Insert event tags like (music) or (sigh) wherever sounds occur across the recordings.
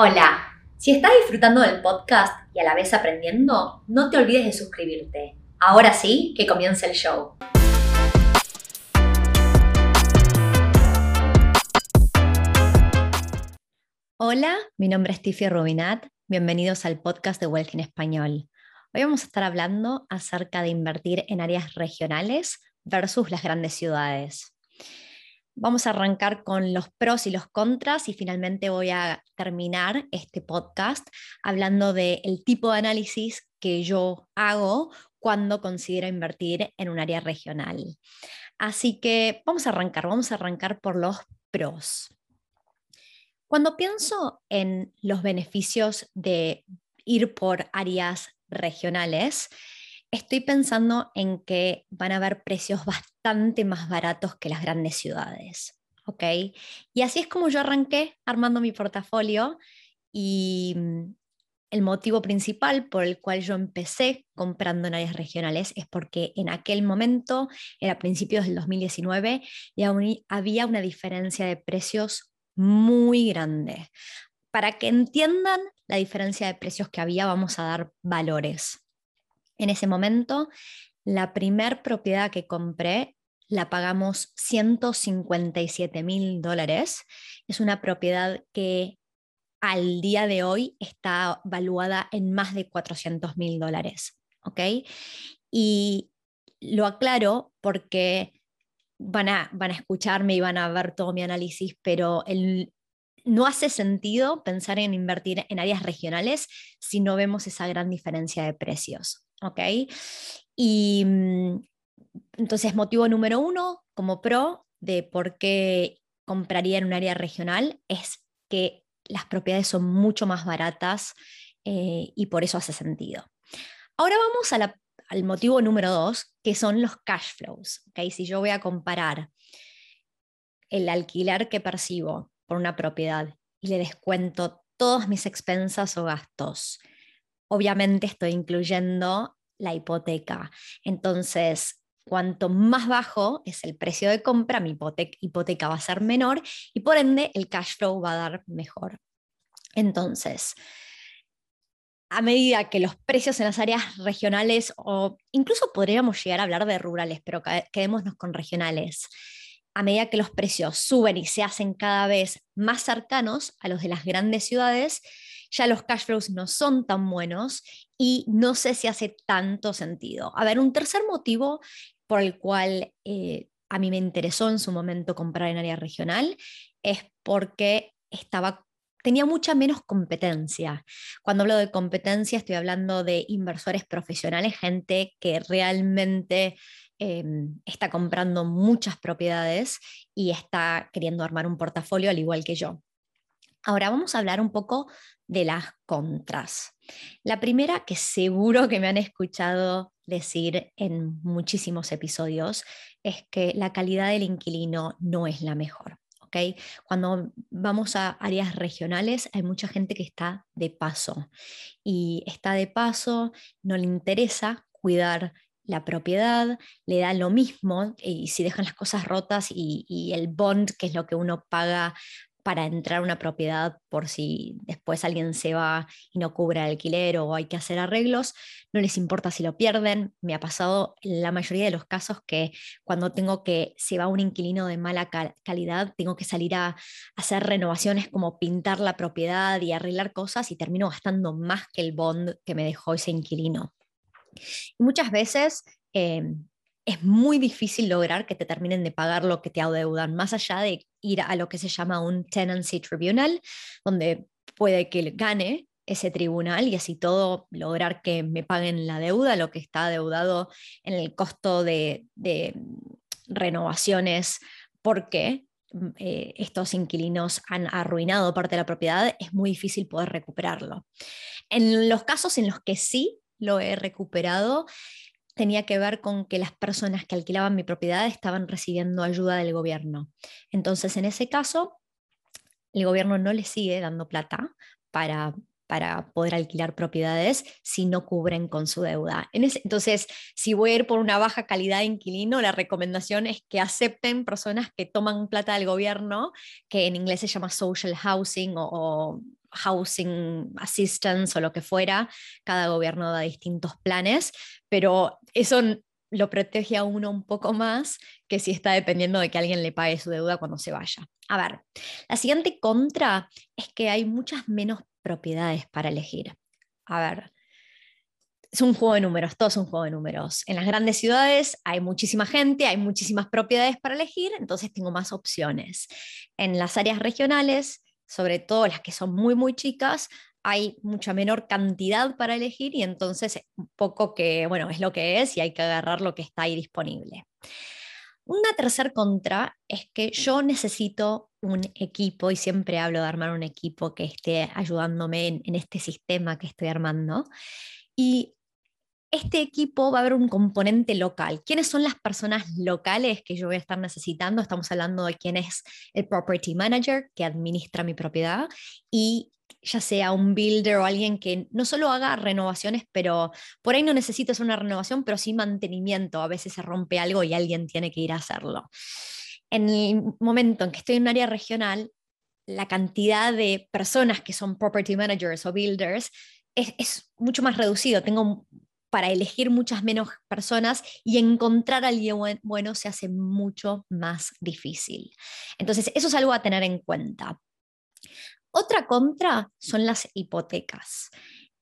Hola, si estás disfrutando del podcast y a la vez aprendiendo, no te olvides de suscribirte. Ahora sí, que comience el show. Hola, mi nombre es Tiffy Rubinat. Bienvenidos al podcast de Wealth en Español. Hoy vamos a estar hablando acerca de invertir en áreas regionales versus las grandes ciudades. Vamos a arrancar con los pros y los contras y finalmente voy a terminar este podcast hablando del tipo de análisis que yo hago cuando considero invertir en un área regional. Así que vamos a arrancar, vamos a arrancar por los pros. Cuando pienso en los beneficios de ir por áreas regionales, estoy pensando en que van a haber precios bastante más baratos que las grandes ciudades. ¿Ok? Y así es como yo arranqué armando mi portafolio y mm, el motivo principal por el cual yo empecé comprando en áreas regionales es porque en aquel momento, era principios del 2019, y había una diferencia de precios muy grande. Para que entiendan la diferencia de precios que había, vamos a dar valores. En ese momento, la primer propiedad que compré la pagamos 157 mil dólares. Es una propiedad que al día de hoy está valuada en más de 400 mil dólares. ¿Ok? Y lo aclaro porque van a, van a escucharme y van a ver todo mi análisis, pero el, no hace sentido pensar en invertir en áreas regionales si no vemos esa gran diferencia de precios. ¿ok? Y mm, entonces, motivo número uno, como pro, de por qué compraría en un área regional, es que las propiedades son mucho más baratas eh, y por eso hace sentido. Ahora vamos al motivo número dos, que son los cash flows. ¿okay? Si yo voy a comparar el alquiler que percibo por una propiedad y le descuento todas mis expensas o gastos, obviamente estoy incluyendo la hipoteca. Entonces, cuanto más bajo es el precio de compra, mi hipoteca va a ser menor y por ende el cash flow va a dar mejor. Entonces, a medida que los precios en las áreas regionales, o incluso podríamos llegar a hablar de rurales, pero quedémonos con regionales, a medida que los precios suben y se hacen cada vez más cercanos a los de las grandes ciudades, ya los cash flows no son tan buenos y no sé si hace tanto sentido. A ver, un tercer motivo por el cual eh, a mí me interesó en su momento comprar en área regional es porque estaba tenía mucha menos competencia. Cuando hablo de competencia estoy hablando de inversores profesionales, gente que realmente em, está comprando muchas propiedades y está queriendo armar un portafolio al igual que yo. Ahora vamos a hablar un poco de las contras. La primera, que seguro que me han escuchado decir en muchísimos episodios, es que la calidad del inquilino no es la mejor. ¿okay? Cuando vamos a áreas regionales hay mucha gente que está de paso y está de paso, no le interesa cuidar la propiedad, le da lo mismo y si dejan las cosas rotas y, el bond, que es lo que uno paga para entrar a una propiedad por si después alguien se va y no cubre el alquiler o hay que hacer arreglos, no les importa si lo pierden. Me ha pasado en la mayoría de los casos que cuando tengo que se va un inquilino de mala calidad, tengo que salir a, hacer renovaciones como pintar la propiedad y arreglar cosas y termino gastando más que el bond que me dejó ese inquilino. Muchas veces em, es muy difícil lograr que te terminen de pagar lo que te adeudan, más allá de ir a lo que se llama un tenancy tribunal, donde puede que gane ese tribunal y así todo lograr que me paguen la deuda, lo que está adeudado en el costo de, renovaciones, porque mm, eh, estos inquilinos han arruinado parte de la propiedad, es muy difícil poder recuperarlo. En los casos en los que sí lo he recuperado, tenía que ver con que las personas que alquilaban mi propiedad estaban recibiendo ayuda del gobierno. Entonces, en ese caso, el gobierno no le sigue dando plata para, para poder alquilar propiedades si no cubren con su deuda. entonces, si voy a ir por una baja calidad de inquilino, la recomendación es que acepten personas que toman plata del gobierno, que en inglés se llama social housing o, housing assistance o lo que fuera. Cada gobierno da distintos planes, pero eso lo protege a uno un poco más que si está dependiendo de que alguien le pague su deuda cuando se vaya. A ver, la siguiente contra es que hay muchas menos propiedades para elegir. A ver, es un juego de números, todo es un juego de números. En las grandes ciudades hay muchísima gente, hay muchísimas propiedades para elegir, entonces tengo más opciones. En las áreas regionales, sobre todo las que son muy, muy chicas, hay mucha menor cantidad para elegir y entonces poco que, bueno, es lo que es y hay que agarrar lo que está ahí disponible. Una tercer contra es que yo necesito un equipo y siempre hablo de armar un equipo que esté ayudándome en, en este sistema que estoy armando. Y este equipo va a haber un componente local. ¿Quiénes son las personas locales que yo voy a estar necesitando? Estamos hablando de quién es el property manager que administra mi propiedad y ya sea un builder o alguien que no solo haga renovaciones, pero por ahí no necesitas una renovación, pero sí mantenimiento. A veces se rompe algo y alguien tiene que ir a hacerlo. En el momento en que estoy en un área regional, la cantidad de personas que son property managers o builders es, es mucho más reducido. Tengo para elegir muchas menos personas y encontrar a alguien bueno se hace mucho más difícil. Entonces, eso es algo a tener en cuenta. Otra contra son las hipotecas.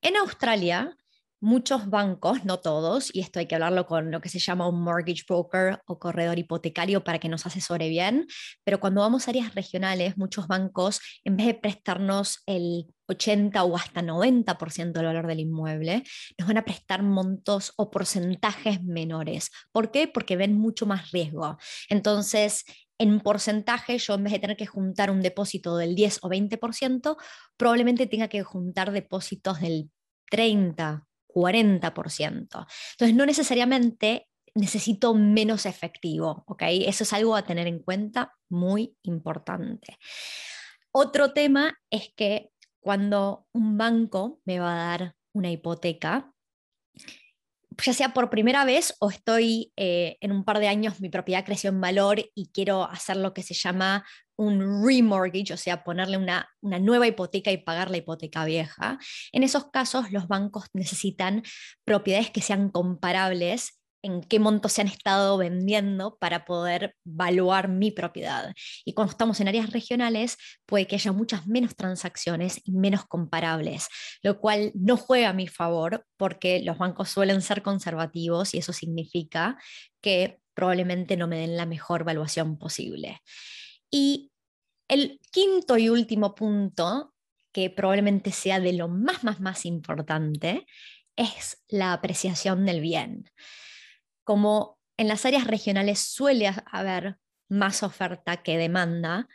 En Australia, muchos bancos, no todos, y esto hay que hablarlo con lo que se llama un mortgage broker o corredor hipotecario para que nos asesore bien, pero cuando vamos a áreas regionales, muchos bancos, en vez de prestarnos el 80 o hasta 90% del valor del inmueble, nos van a prestar montos o porcentajes menores. ¿Por qué? Porque ven mucho más riesgo. Entonces, en porcentaje, yo en vez de tener que juntar un depósito del 10 o 20%, probablemente tenga que juntar depósitos del 30 40%. Entonces, no necesariamente necesito menos efectivo, ¿ok? Eso es algo a tener en cuenta muy importante. Otro tema es que cuando un banco me va a dar una hipoteca, ya sea por primera vez o estoy eh, en un par de años, mi propiedad creció en valor y quiero hacer lo que se llama un remortgage, o sea, ponerle una, una nueva hipoteca y pagar la hipoteca vieja. En esos casos, los bancos (laughs) necesitan propiedades que sean comparables en qué monto se han estado vendiendo para poder valuar mi propiedad. Y cuando estamos en áreas regionales, puede que haya muchas menos transacciones y menos comparables, lo cual no juega a mi favor porque los bancos suelen ser conservativos y eso significa que probablemente no me den la mejor valuación posible. Y el quinto y último punto, que probablemente sea de lo más, más, más importante, es la apreciación del bien como en las áreas regionales suele haber más oferta que demanda,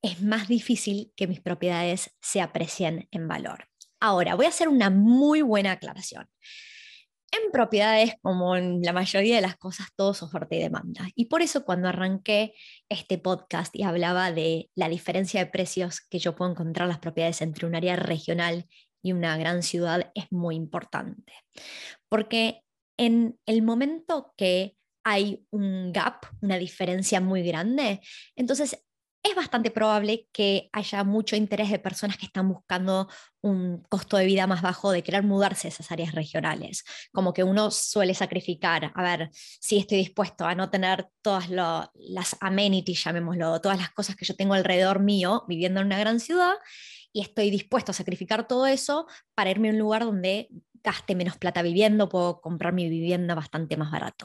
es más difícil que mis propiedades se aprecien en valor. Ahora, voy a hacer una muy buena aclaración. En propiedades, como en la mayoría de las cosas, todo es oferta y demanda. Y por eso cuando arranqué este podcast y hablaba de la diferencia de precios que yo puedo encontrar las propiedades entre un área regional y una gran ciudad, es muy importante. Porque en el momento que hay un gap, una diferencia muy grande, entonces es bastante probable que haya mucho interés de personas que están buscando un costo de vida más bajo de querer mudarse a esas áreas regionales. Como que uno suele sacrificar, a ver, si estoy dispuesto a no tener todas las amenities, llamémoslo, todas las cosas que yo tengo alrededor mío viviendo en una gran ciudad, y estoy dispuesto a sacrificar todo eso para irme a un lugar donde gaste menos plata viviendo, puedo comprar mi vivienda bastante más barato.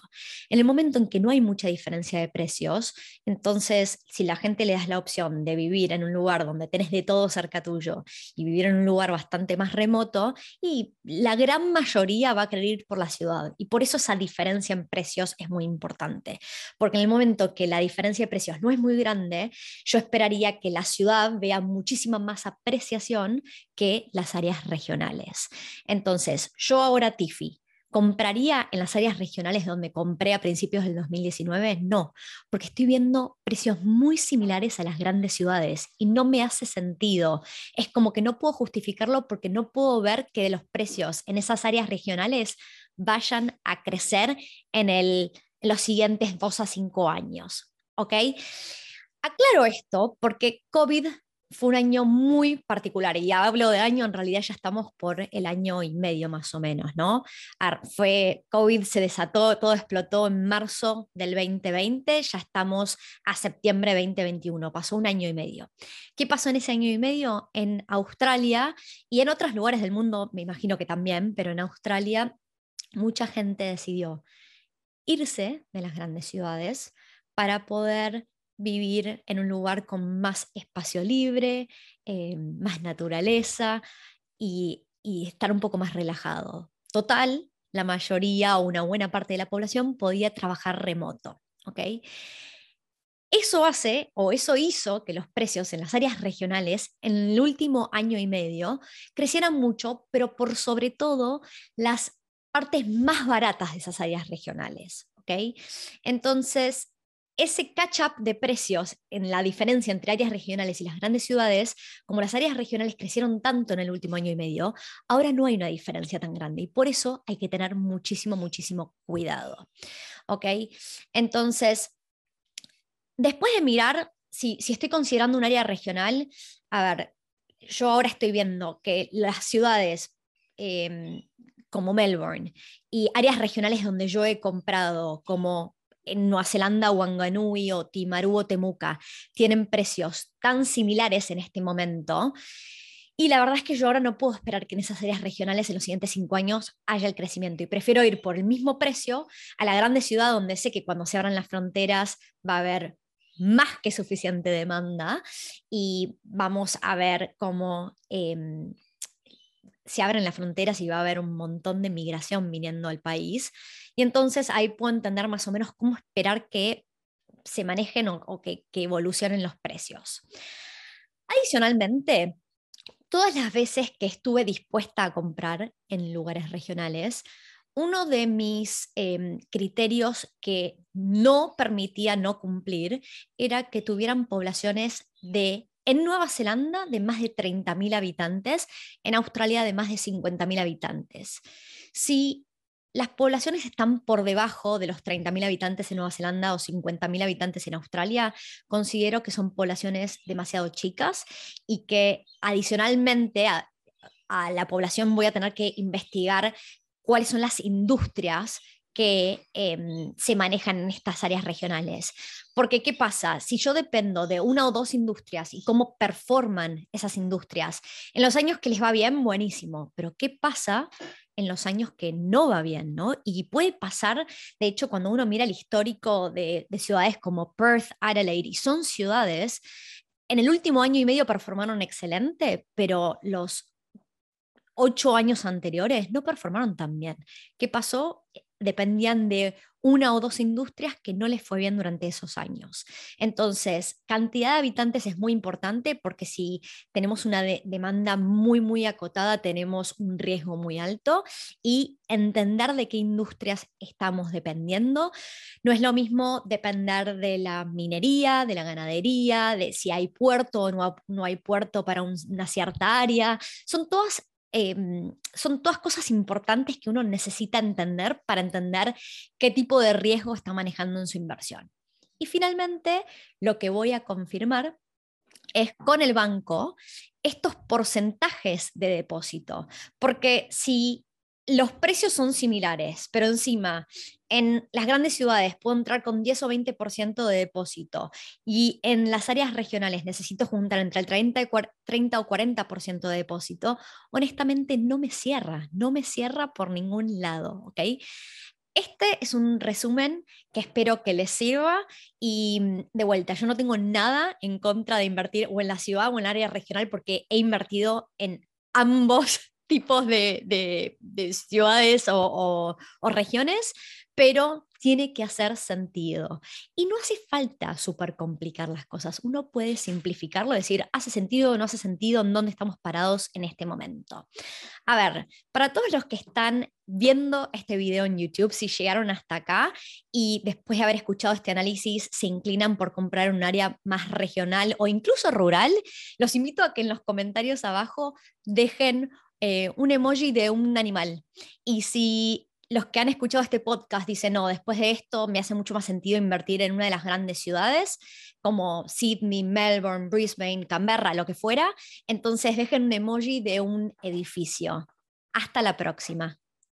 En el momento en que no hay mucha diferencia de precios, entonces si la gente le das la opción de vivir en un lugar donde tenés de todo cerca tuyo y vivir en un lugar bastante más remoto, y la gran mayoría va a querer ir por la ciudad. Y por eso esa diferencia en precios es muy importante, porque en el momento que la diferencia de precios no es muy grande, yo esperaría que la ciudad vea muchísima más apreciación que las áreas regionales. Entonces, yo ahora, Tiffy, ¿compraría en las áreas regionales donde compré a principios del 2019? No, porque estoy viendo precios muy similares a las grandes ciudades y no me hace sentido. Es como que no puedo justificarlo porque no puedo ver que los precios en esas áreas regionales vayan a crecer en los siguientes dos a cinco años. ¿Ok? Aclaro esto porque COVID fue un año muy particular y hablo de año, en realidad ya estamos por el año y medio más o menos, ¿no? Fue COVID, se desató, todo explotó en marzo del 2020, ya estamos a septiembre 2021, pasó un año y medio. ¿Qué pasó en ese año y medio? En Australia y en otros lugares del mundo, me imagino que también, pero en Australia mucha gente decidió irse de las grandes ciudades para poder vivir en un lugar con más espacio libre, eh, más naturaleza y, estar un poco más relajado. Total, la mayoría o una buena parte de la población podía trabajar remoto. Eso hace o eso hizo que los precios en las áreas regionales en el último año y medio crecieran mucho, pero por sobre todo las partes más baratas de esas áreas regionales. Entonces, ese catch-up de precios en la diferencia entre áreas regionales y las grandes ciudades, como las áreas regionales crecieron tanto en el último año y medio, ahora no hay una diferencia tan grande y por eso hay que tener muchísimo, muchísimo cuidado. ¿Ok? Entonces, después de mirar, si, estoy considerando un área regional, a ver, yo ahora estoy viendo que las ciudades em, como Melbourne y áreas regionales donde yo he comprado, como en Nueva Zelanda, Wanganui o Timaru o Temuca tienen precios tan similares en este momento. Y la verdad es que yo ahora no puedo esperar que en esas áreas regionales en los siguientes cinco años haya el crecimiento y prefiero ir por el mismo precio a la grande ciudad donde sé que cuando se abran las fronteras va a haber más que suficiente demanda y vamos a ver cómo em, se abren las fronteras y va a haber un montón de migración viniendo al país. Y entonces ahí puedo entender más o menos cómo esperar que se manejen o, que, evolucionen los precios. Adicionalmente, todas las veces que estuve dispuesta a comprar en lugares regionales, uno de mis em, criterios que no permitía no cumplir era que tuvieran poblaciones de en Nueva Zelanda de más de 30.000 habitantes, en Australia de más de 50.000 habitantes. Si las poblaciones están por debajo de los 30.000 habitantes en Nueva Zelanda o 50.000 habitantes en Australia, considero que son poblaciones demasiado chicas y que adicionalmente a, la población voy a tener que investigar cuáles son las industrias que em, se manejan en estas áreas regionales. Porque, ¿qué pasa? Si yo dependo de una o dos industrias y cómo performan esas industrias, en los años que les va bien, buenísimo, pero ¿qué pasa en los años que no va bien, ¿no? Y puede pasar, de hecho, cuando uno mira el histórico de, de ciudades como Perth, Adelaide, y son ciudades, en el último año y medio performaron excelente, pero los ocho años anteriores no performaron tan bien. ¿Qué pasó? Dependían de una o dos industrias que no les fue bien durante esos años. Entonces, cantidad de habitantes es muy importante porque si tenemos una demanda muy, muy acotada, tenemos un riesgo muy alto y entender de qué industrias estamos dependiendo. No es lo mismo depender de la minería, de la ganadería, de si hay puerto o no, no hay puerto para una cierta área. Son todas Em, son todas cosas importantes que uno necesita entender para entender qué tipo de riesgo está manejando en su inversión. Y finalmente, lo que voy a confirmar es con el banco estos porcentajes de depósito, porque si los precios son similares, pero encima en las grandes ciudades puedo entrar con 10 o 20% de depósito y en las áreas regionales necesito juntar entre el 30, y 30 o 40% de depósito, honestamente no me cierra, no me cierra por ningún lado, ¿ok? Este es un resumen que espero que les sirva y mm, de vuelta, yo no tengo nada en contra de invertir o en la ciudad o en el área regional porque he invertido en ambos (laughs) tipos de, ciudades o, regiones, pero tiene que hacer sentido. Y no hace falta súper complicar las cosas, uno puede simplificarlo, decir, hace sentido o no hace sentido, en dónde estamos parados en este momento. A ver, para todos los que están viendo este video en YouTube, si llegaron hasta acá y después de haber escuchado este análisis se inclinan por comprar un área más regional o incluso rural, los invito a que en los comentarios abajo dejen eh, un emoji de un animal. Y si los que han escuchado este podcast dicen, no, después de esto me hace mucho más sentido invertir en una de las grandes ciudades, como Sydney, Melbourne, Brisbane, Canberra, lo que fuera, entonces dejen un emoji de un edificio. Hasta la próxima.